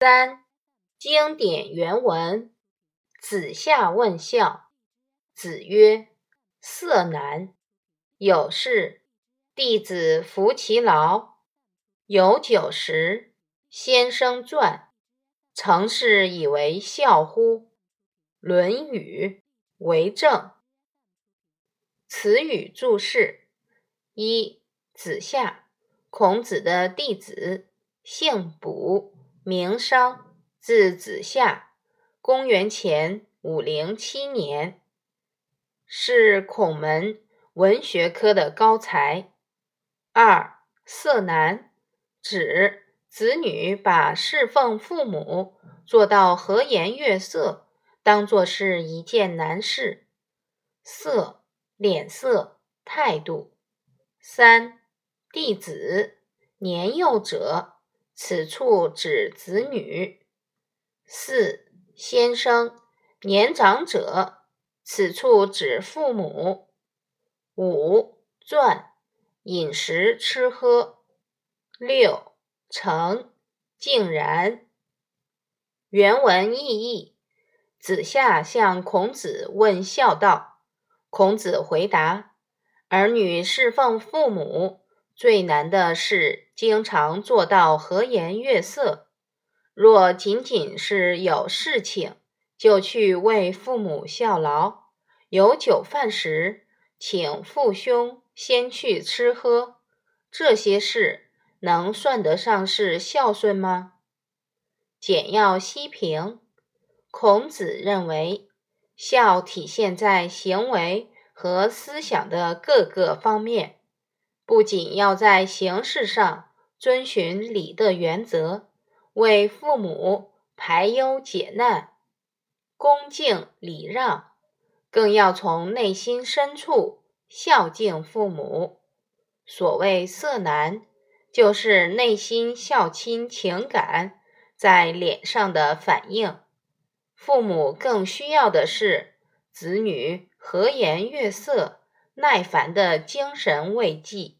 三、经典原文：子夏问孝，子曰：“色难。有事，弟子服其劳。有酒食，先生馔。成事以为孝乎？”《论语·为政》。词语注释：一、子夏，孔子的弟子，姓卜，名商，字子夏，公元前五零七年，是孔门文学科的高才。二、色难，指子女把侍奉父母做到和颜悦色。当做是一件难事，色脸色态度。三弟子年幼者，此处指子女。四先生年长者，此处指父母。五馔饮食吃喝。六成竟然。原文意义。子夏向孔子问孝道，孔子回答：儿女侍奉父母最难的是经常做到和颜悦色。若仅仅是有事情就去为父母效劳，有酒饭时请父兄先去吃喝，这些事能算得上是孝顺吗？简要析评。孔子认为，孝体现在行为和思想的各个方面，不仅要在形式上遵循礼的原则，为父母排忧解难、恭敬礼让，更要从内心深处孝敬父母。所谓“色难”，就是内心孝亲情感在脸上的反应。父母更需要的是子女和颜悦色、耐烦的精神慰藉。